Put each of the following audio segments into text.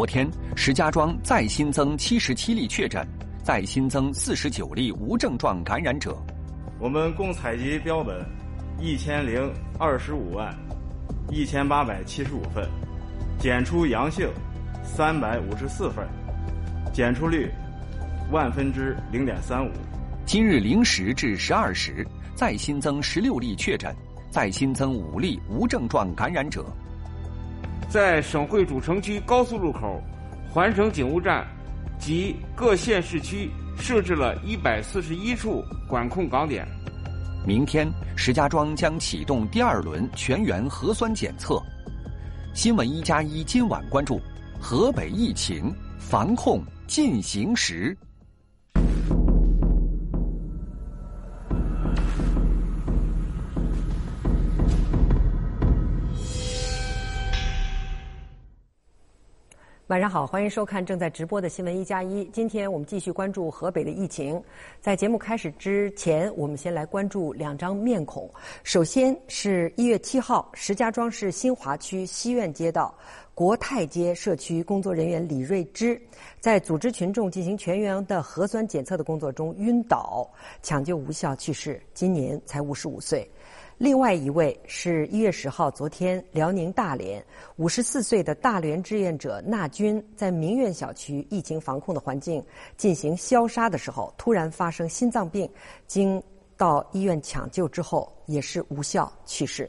昨天，石家庄再新增七十七例确诊，再新增四十九例无症状感染者。我们共采集标本一千零二十五万一千八百七十五份，检出阳性三百五十四份，检出率万分之零点三五。今日零时至十二时，再新增十六例确诊，再新增五例无症状感染者。在省会主城区高速路口、环城警务站及各县市区设置了一百四十一处管控岗点。明天，石家庄将启动第二轮全员核酸检测。新闻一加一今晚关注河北疫情防控进行时。晚上好，欢迎收看正在直播的新闻一加一。今天我们继续关注河北的疫情。在节目开始之前，我们先来关注两张面孔。首先是一月七号，石家庄市新华区西苑街道国泰街社区工作人员李瑞芝，在组织群众进行全员的核酸检测的工作中晕倒，抢救无效去世，今年才五十五岁。另外一位是一月十号，昨天辽宁大连五十四岁的大连志愿者纳军，在明苑小区疫情防控的环境进行消杀的时候，突然发生心脏病，经到医院抢救之后也是无效去世。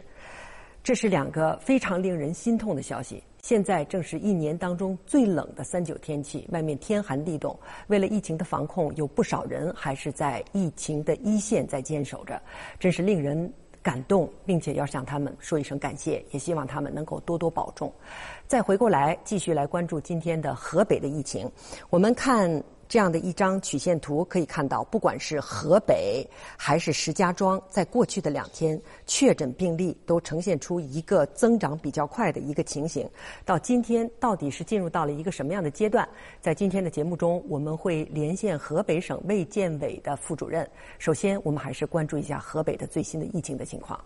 这是两个非常令人心痛的消息。现在正是一年当中最冷的三九天气，外面天寒地冻。为了疫情的防控，有不少人还是在疫情的一线在坚守着，真是令人。感动，并且要向他们说一声感谢，也希望他们能够多多保重。再回过来，继续来关注今天的河北的疫情。我们看。这样的一张曲线图可以看到，不管是河北还是石家庄，在过去的两天确诊病例都呈现出一个增长比较快的一个情形。到今天，到底是进入到了一个什么样的阶段？在今天的节目中，我们会连线河北省卫健委的副主任。首先，我们还是关注一下河北的最新的疫情的情况。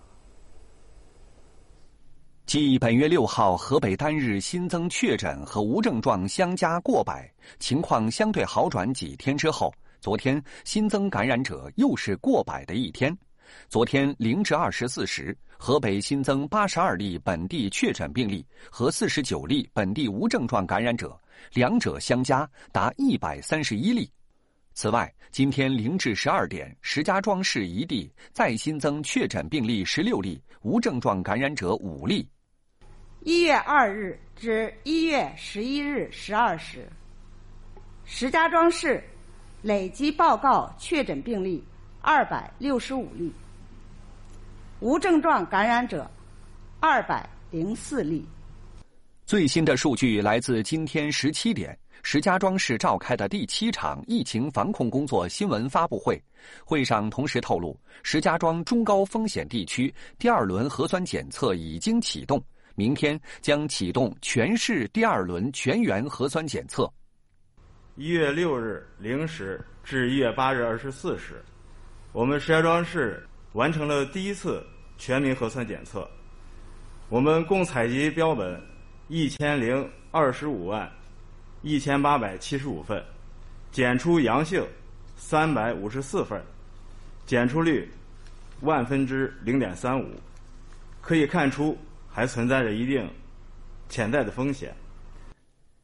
继本月六号河北单日新增确诊和无症状相加过百，情况相对好转几天之后，昨天新增感染者又是过百的一天。昨天零至二十四时，河北新增八十二例本地确诊病例和四十九例本地无症状感染者，两者相加达一百三十一例。此外，今天零至十二点，石家庄市一地再新增确诊病例十六例，无症状感染者五例。一月二日至一月十一日十二时，石家庄市累计报告确诊病例二百六十五例，无症状感染者二百零四例。最新的数据来自今天十七点，石家庄市召开的第七场疫情防控工作新闻发布会。会上同时透露，石家庄中高风险地区第二轮核酸检测已经启动。明天将启动全市第二轮全员核酸检测。一月六日零时至一月八日二十四时，我们石家庄市完成了第一次全民核酸检测。我们共采集标本一千零二十五万一千八百七十五份，检出阳性三百五十四份，检出率万分之零点三五。可以看出。还存在着一定潜在的风险。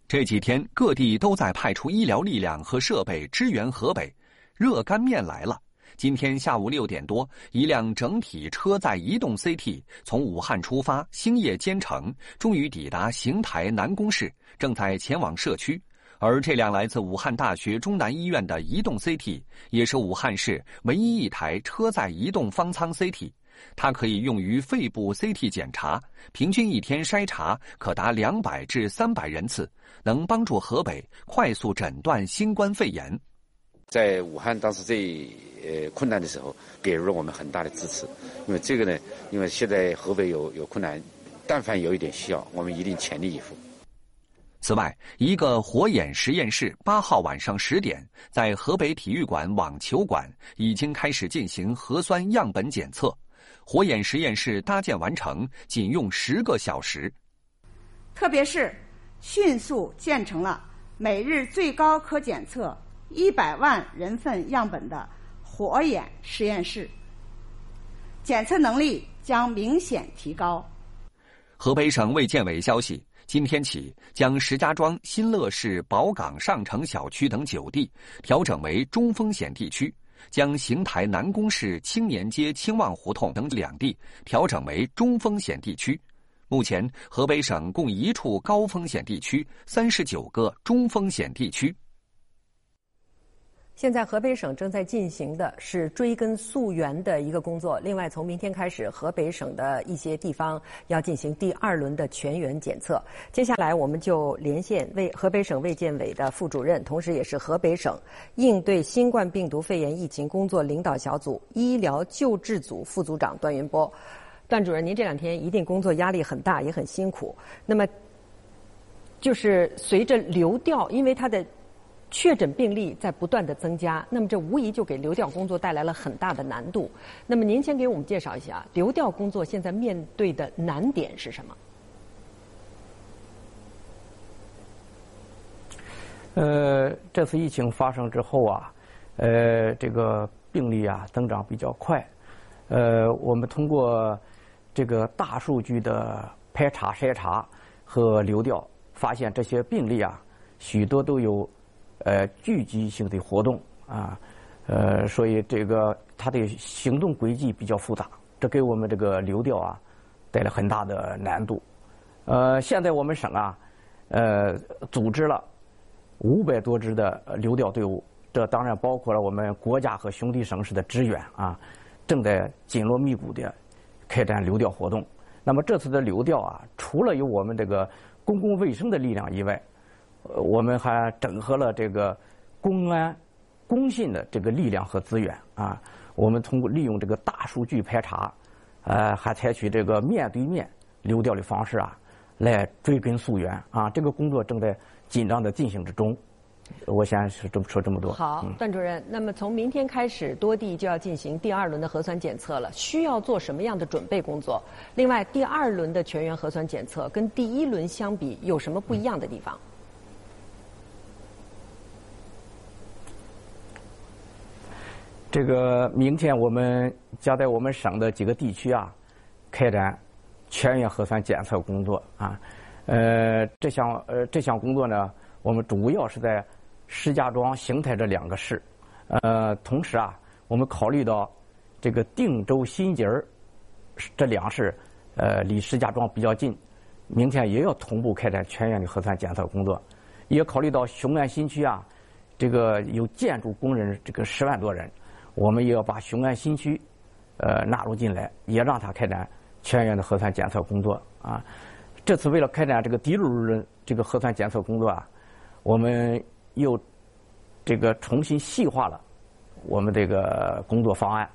这几天各地都在派出医疗力量和设备支援河北。热干面来了！今天下午六点多，一辆整体车载移动 CT 从武汉出发，星夜兼程，终于抵达邢台南宫市，正在前往社区。而这辆来自武汉大学中南医院的移动 CT，也是武汉市唯一一台车载移动方舱 CT。它可以用于肺部 CT 检查，平均一天筛查可达两百至三百人次，能帮助河北快速诊断新冠肺炎。在武汉当时最呃困难的时候，给予了我们很大的支持。因为这个呢，因为现在河北有有困难，但凡有一点需要，我们一定全力以赴。此外，一个火眼实验室八号晚上十点，在河北体育馆网球馆已经开始进行核酸样本检测。火眼实验室搭建完成，仅用十个小时。特别是迅速建成了每日最高可检测一百万人份样本的火眼实验室，检测能力将明显提高。河北省卫健委消息，今天起将石家庄新乐市宝岗上城小区等九地调整为中风险地区，将邢台南宫市青年街青旺胡同等两地调整为中风险地区。目前，河北省共一处高风险地区，三十九个中风险地区。现在河北省正在进行的是追根溯源的一个工作。另外，从明天开始，河北省的一些地方要进行第二轮的全员检测。接下来，我们就连线为河北省卫健委的副主任，同时也是河北省应对新冠病毒肺炎疫情工作领导小组医疗救治组副组长段云波。段主任，您这两天一定工作压力很大，也很辛苦。那么，就是随着流调，因为它的。确诊病例在不断的增加，那么这无疑就给流调工作带来了很大的难度。那么您先给我们介绍一下流调工作现在面对的难点是什么？呃，这次疫情发生之后啊，呃，这个病例啊增长比较快。呃，我们通过这个大数据的排查筛查和流调，发现这些病例啊，许多都有。呃，聚集性的活动啊，呃，所以这个它的行动轨迹比较复杂，这给我们这个流调啊带来很大的难度。呃，现在我们省啊，呃，组织了五百多支的流调队伍，这当然包括了我们国家和兄弟省市的支援啊，正在紧锣密鼓的开展流调活动。那么这次的流调啊，除了有我们这个公共卫生的力量以外，我们还整合了这个公安、公信的这个力量和资源啊。我们通过利用这个大数据排查，呃，还采取这个面对面流调的方式啊，来追根溯源啊。这个工作正在紧张的进行之中。我先是这么说这么多。好，段主任，那么从明天开始，多地就要进行第二轮的核酸检测了，需要做什么样的准备工作？另外，第二轮的全员核酸检测跟第一轮相比，有什么不一样的地方？这个明天我们将在我们省的几个地区啊，开展全员核酸检测工作啊。呃，这项呃这项工作呢，我们主要是在石家庄、邢台这两个市。呃，同时啊，我们考虑到这个定州、新集儿这两市，呃，离石家庄比较近，明天也要同步开展全员的核酸检测工作。也考虑到雄安新区啊，这个有建筑工人这个十万多人。我们也要把雄安新区，呃纳入进来，也让他开展全员的核酸检测工作啊。这次为了开展这个第六轮这个核酸检测工作啊，我们又这个重新细化了我们这个工作方案，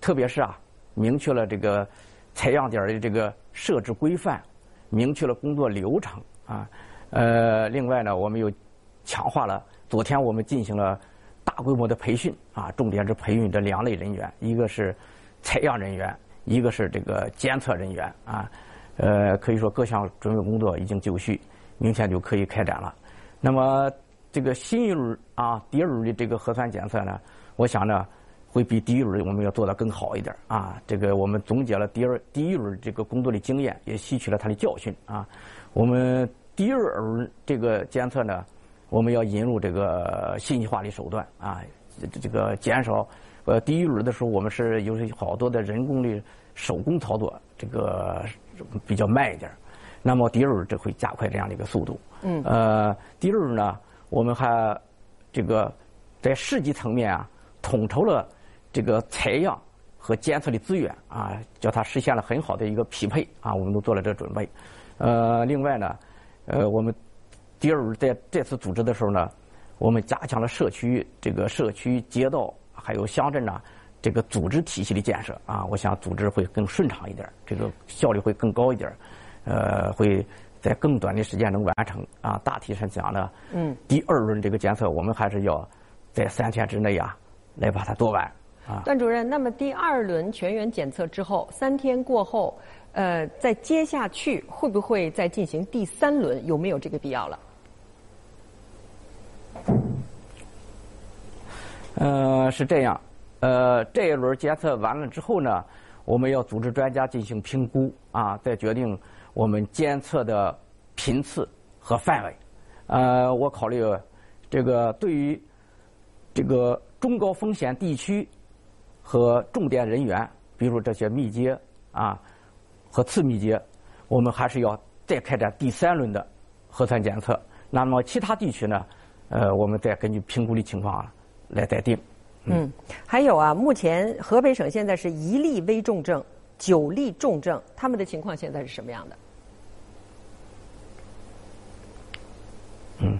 特别是啊，明确了这个采样点的这个设置规范，明确了工作流程啊。呃，另外呢，我们又强化了昨天我们进行了。大规模的培训啊，重点是培训这两类人员，一个是采样人员，一个是这个监测人员啊。呃，可以说各项准备工作已经就绪，明天就可以开展了。那么这个新一轮啊，第二轮的这个核酸检测呢，我想呢，会比第一轮我们要做得更好一点啊。这个我们总结了第二第一轮这个工作的经验，也吸取了它的教训啊。我们第二轮这个监测呢。我们要引入这个信息化的手段啊，这这个减少呃第一轮的时候，我们是有好多的人工的手工操作，这个比较慢一点。那么第二轮这会加快这样的一个速度。嗯。呃，第二轮呢，我们还这个在市级层面啊，统筹了这个采样和监测的资源啊，叫它实现了很好的一个匹配啊，我们都做了这准备。呃，另外呢，呃，我们。第二轮在这次组织的时候呢，我们加强了社区这个社区街道还有乡镇呐这个组织体系的建设啊，我想组织会更顺畅一点，这个效率会更高一点，呃，会在更短的时间能完成啊。大体上讲呢，嗯，第二轮这个检测我们还是要在三天之内啊来把它做完啊。段主任，那么第二轮全员检测之后，三天过后。呃，在接下去会不会再进行第三轮？有没有这个必要了？呃，是这样，呃，这一轮检测完了之后呢，我们要组织专家进行评估啊，再决定我们监测的频次和范围。呃，我考虑这个对于这个中高风险地区和重点人员，比如这些密接啊和次密接，我们还是要再开展第三轮的核酸检测。那么其他地区呢，呃，我们再根据评估的情况啊来待定。嗯，还有啊，目前河北省现在是一例危重症，九例重症，他们的情况现在是什么样的？嗯，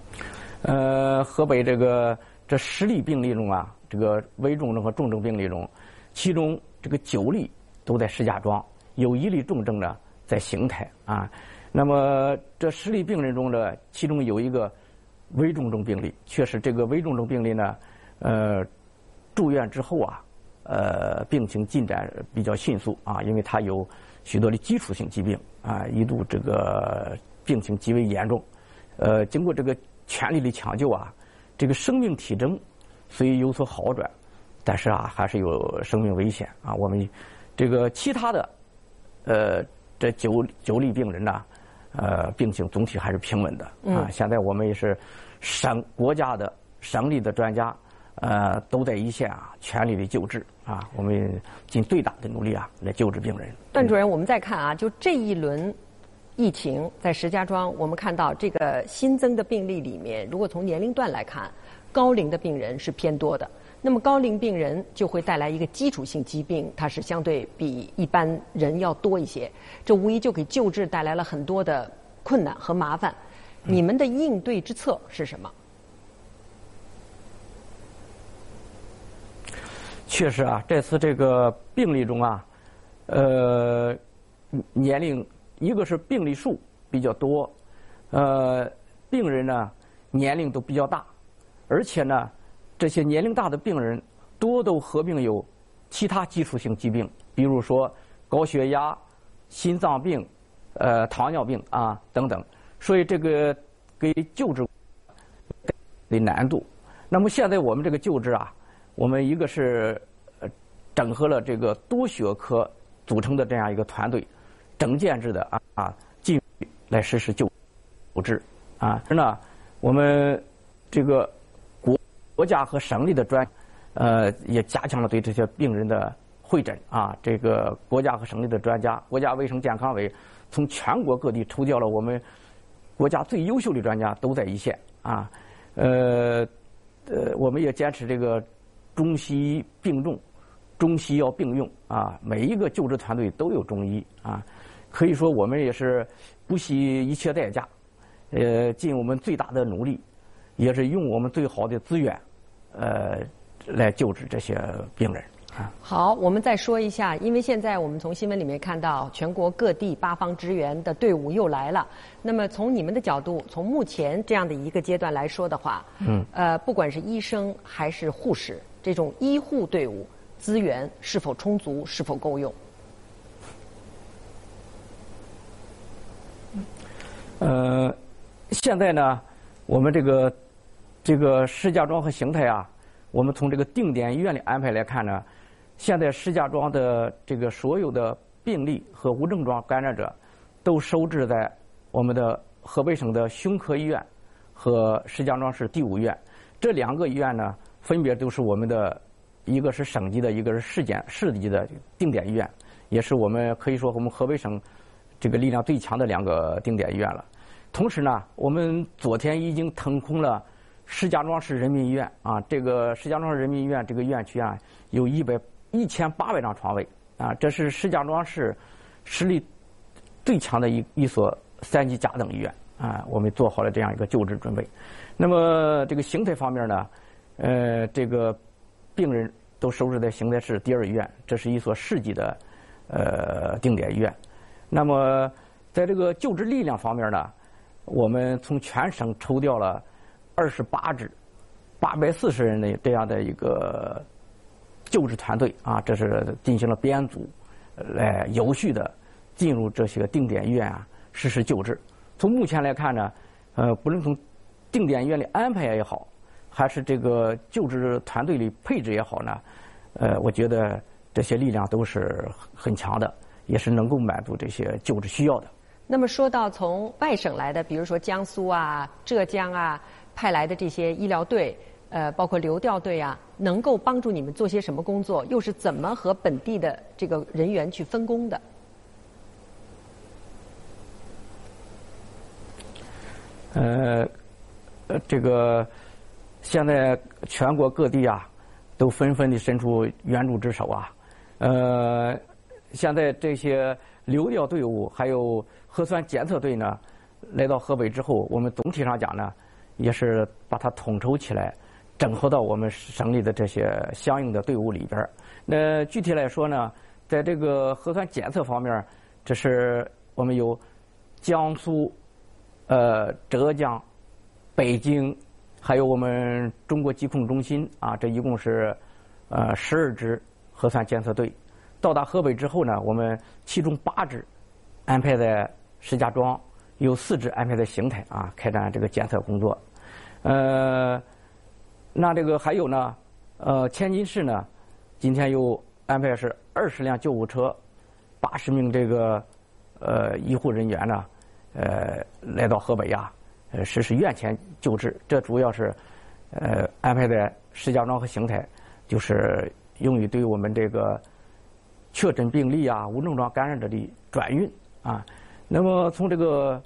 呃，河北这个这十例病例中啊，这个危重症和重症病例中，其中这个九例都在石家庄，有一例重症呢在邢台啊。那么这十例病人中的，其中有一个危重症病例，确实这个危重症病例呢，呃，住院之后啊，呃，病情进展比较迅速啊，因为他有许多的基础性疾病啊，一度这个病情极为严重。呃，经过这个全力的抢救啊，这个生命体征虽有所好转，但是啊，还是有生命危险啊。我们这个其他的呃这九九例病人呢，呃，病情总体还是平稳的啊。现在我们也是省国家的省里的专家呃都在一线啊，全力的救治啊。我们尽最大的努力啊来救治病人。段主任，我们再看啊，就这一轮。疫情在石家庄，我们看到这个新增的病例里面，如果从年龄段来看，高龄的病人是偏多的。那么高龄病人就会带来一个基础性疾病，它是相对比一般人要多一些。这无疑就给救治带来了很多的困难和麻烦。你们的应对之策是什么？确实啊，这次这个病例中啊，呃，年龄。一个是病例数比较多，呃，病人呢年龄都比较大，而且呢，这些年龄大的病人多都合并有其他基础性疾病，比如说高血压、心脏病、呃糖尿病啊等等，所以这个给救治的难度。那么现在我们这个救治啊，我们一个是整合了这个多学科组成的这样一个团队。整建制的啊啊，进来实施救治啊。是呢，我们这个国国家和省里的专呃也加强了对这些病人的会诊啊。这个国家和省里的专家，国家卫生健康委从全国各地抽调了我们国家最优秀的专家，都在一线啊。呃呃，我们也坚持这个中西医并重，中西药并用啊。每一个救治团队都有中医啊。可以说，我们也是不惜一切代价，呃，尽我们最大的努力，也是用我们最好的资源，呃，来救治这些病人啊。好，我们再说一下，因为现在我们从新闻里面看到，全国各地八方支援的队伍又来了。那么，从你们的角度，从目前这样的一个阶段来说的话，嗯，呃，不管是医生还是护士，这种医护队伍资源是否充足，是否够用？呃，现在呢，我们这个这个石家庄和邢台啊，我们从这个定点医院的安排来看呢，现在石家庄的这个所有的病例和无症状感染者都收治在我们的河北省的胸科医院和石家庄市第五医院。这两个医院呢，分别都是我们的一个是省级的，一个是市检市级的定点医院，也是我们可以说我们河北省。这个力量最强的两个定点医院了。同时呢，我们昨天已经腾空了石家庄市人民医院啊，这个石家庄人民医院这个院区啊，有一百一千八百张床位啊，这是石家庄市实力最强的一一所三级甲等医院啊，我们做好了这样一个救治准备。那么这个邢台方面呢，呃，这个病人都收治在邢台市第二医院，这是一所市级的呃定点医院。那么，在这个救治力量方面呢，我们从全省抽调了二十八支八百四十人的这样的一个救治团队啊，这是进行了编组，来有序的进入这些定点医院啊实施救治。从目前来看呢，呃，不论从定点医院的安排也好，还是这个救治团队的配置也好呢，呃，我觉得这些力量都是很强的，也是能够满足这些救治需要的。那么说到从外省来的，比如说江苏啊、浙江啊派来的这些医疗队，呃，包括流调队啊，能够帮助你们做些什么工作？又是怎么和本地的这个人员去分工的？呃，呃，这个现在全国各地啊，都纷纷的伸出援助之手啊。呃，现在这些流调队伍还有核酸检测队呢，来到河北之后，我们总体上讲呢，也是把它统筹起来，整合到我们省里的这些相应的队伍里边那具体来说呢，在这个核酸检测方面，这是我们有江苏。呃，浙江、北京，还有我们中国疾控中心啊，这一共是呃十二支核酸检测队到达河北之后呢，我们其中八支安排在石家庄，有四支安排在邢台啊，开展这个检测工作。呃，那这个还有呢，呃，天津市呢，今天又安排是二十辆救护车，八十名这个呃医护人员呢。呃，来到河北呀，实施院前救治。这主要是，呃，安排在石家庄和邢台，就是用于对我们这个确诊病例啊、无症状感染者的转运啊。那么从这个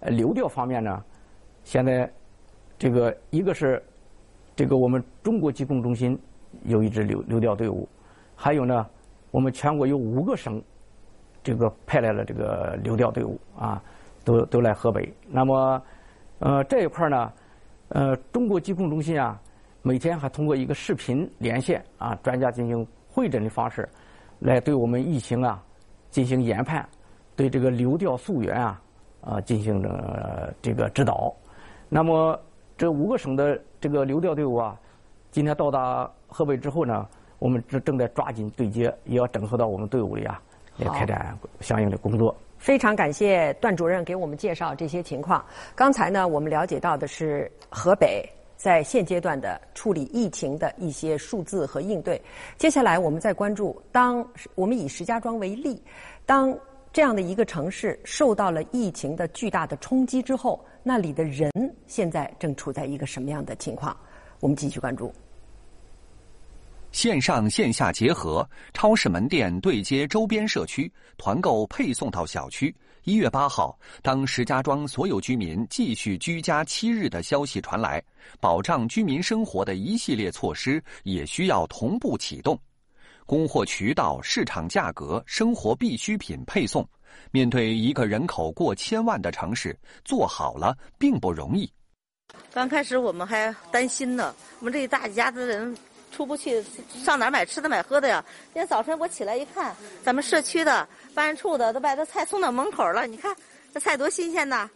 流调方面呢，现在这个一个是这个我们中国疾控中心有一支流流调队伍，还有呢，我们全国有五个省这个派来了这个流调队伍啊。都都来河北，那么，呃，这一块呢，呃，中国疾控中心啊，每天还通过一个视频连线啊，专家进行会诊的方式，来对我们疫情啊进行研判，对这个流调溯源啊啊进行呃这个指导。那么这五个省的这个流调队伍啊，今天到达河北之后呢，我们正正在抓紧对接，也要整合到我们队伍里啊，来开展相应的工作。非常感谢段主任给我们介绍这些情况。刚才呢，我们了解到的是河北在现阶段的处理疫情的一些数字和应对。接下来，我们再关注，当我们以石家庄为例，当这样的一个城市受到了疫情的巨大的冲击之后，那里的人现在正处在一个什么样的情况？我们继续关注。线上线下结合，超市门店对接周边社区，团购配送到小区。一月八号，当石家庄所有居民继续居家七日的消息传来，保障居民生活的一系列措施也需要同步启动。供货渠道、市场价格、生活必需品配送，面对一个人口过千万的城市，做好了并不容易。刚开始我们还担心呢，我们这一大家子人。出不去，上哪儿买吃的买喝的呀？今天早晨我起来一看，咱们社区的办事处的都把这菜送到门口了。你看这菜多新鲜呐，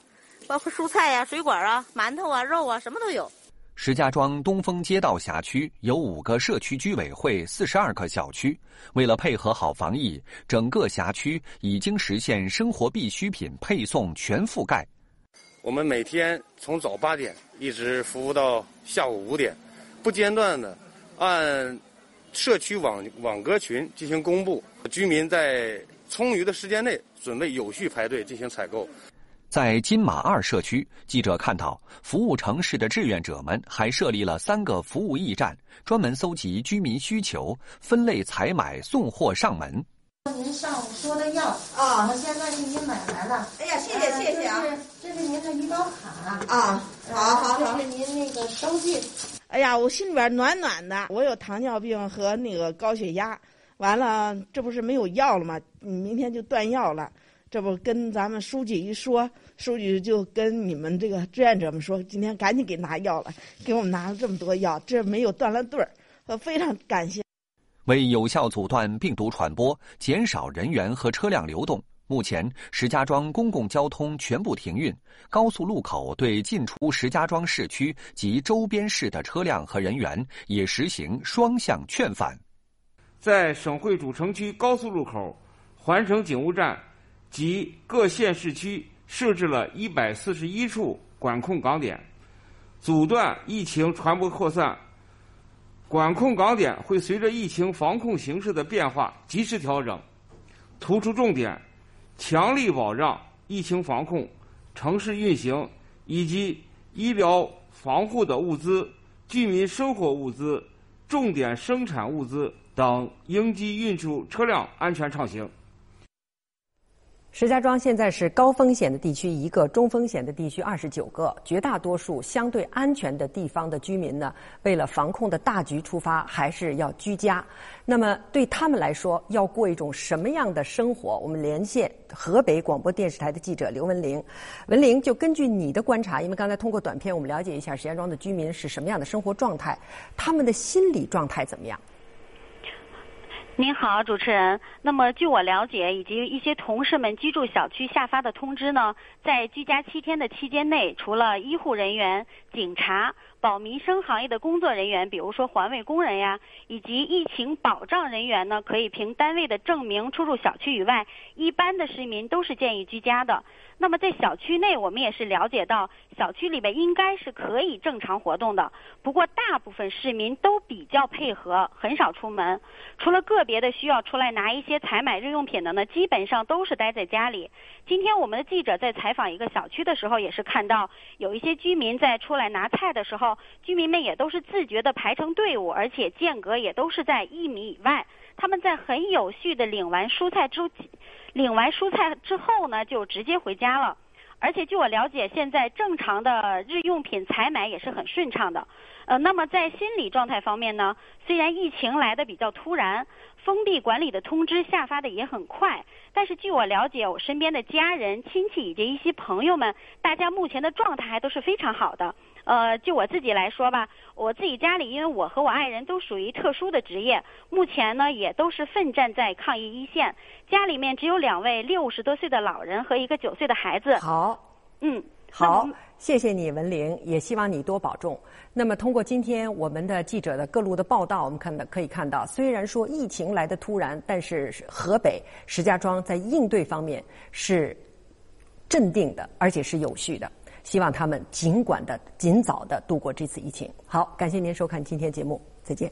包括蔬菜呀、水果啊、馒头啊、肉啊，什么都有。石家庄东风街道辖区有五个社区居委会，四十二个小区。为了配合好防疫，整个辖区已经实现生活必需品配送全覆盖。我们每天从早八点一直服务到下午五点，不间断的。按社区网网格群进行公布，居民在充裕的时间内准备有序排队进行采购。在金马二社区，记者看到服务城市的志愿者们还设立了三个服务驿站，专门搜集居民需求，分类采买，送货上门。您上午说的药啊，我现在给您买来了。哎呀，谢谢谢谢啊！这是您的医保卡啊，好好好，这是您那个收据。哎呀，我心里边暖暖的。我有糖尿病和那个高血压，完了，这不是没有药了吗？明天就断药了。这不跟咱们书记一说，书记就跟你们这个志愿者们说，今天赶紧给拿药了，给我们拿了这么多药，这没有断了队儿，呃，非常感谢。为有效阻断病毒传播，减少人员和车辆流动。目前，石家庄公共交通全部停运，高速路口对进出石家庄市区及周边市的车辆和人员也实行双向劝返。在省会主城区高速路口、环城警务站及各县市区设置了一百四十一处管控岗点，阻断疫情传播扩散。管控岗点会随着疫情防控形势的变化及时调整，突出重点，强力保障疫情防控、城市运行以及医疗防护的物资、居民生活物资、重点生产物资。等应急运输车辆安全畅行。石家庄现在是高风险的地区一个，中风险的地区二十九个。绝大多数相对安全的地方的居民呢，为了防控的大局出发，还是要居家。那么对他们来说，要过一种什么样的生活？我们连线河北广播电视台的记者刘文玲。文玲，就根据你的观察，因为刚才通过短片，我们了解一下石家庄的居民是什么样的生活状态，他们的心理状态怎么样？您好，主持人。那么，据我了解，以及一些同事们居住小区下发的通知呢，在居家七天的期间内，除了医护人员、警察、保民生行业的工作人员，比如说环卫工人呀，以及疫情保障人员呢，可以凭单位的证明出入小区以外，一般的市民都是建议居家的。那么在小区内，我们也是了解到，小区里边应该是可以正常活动的。不过，大部分市民都比较配合，很少出门。除了个别的需要出来拿一些采买日用品的呢，基本上都是待在家里。今天我们的记者在采访一个小区的时候，也是看到有一些居民在出来拿菜的时候，居民们也都是自觉的排成队伍，而且间隔也都是在一米以外。他们在很有序的领完蔬菜之，领完蔬菜之后呢，就直接回家了。而且据我了解，现在正常的日用品采买也是很顺畅的。呃，那么在心理状态方面呢，虽然疫情来的比较突然，封闭管理的通知下发的也很快，但是据我了解，我身边的家人、亲戚以及一些朋友们，大家目前的状态还都是非常好的。呃，就我自己来说吧，我自己家里，因为我和我爱人都属于特殊的职业，目前呢也都是奋战在抗疫一线。家里面只有两位六十多岁的老人和一个九岁的孩子。好，嗯，好，谢谢你，文玲，也希望你多保重。那么，通过今天我们的记者的各路的报道，我们看到可以看到，虽然说疫情来的突然，但是河北石家庄在应对方面是镇定的，而且是有序的。希望他们尽管的、尽早的度过这次疫情。好，感谢您收看今天节目，再见。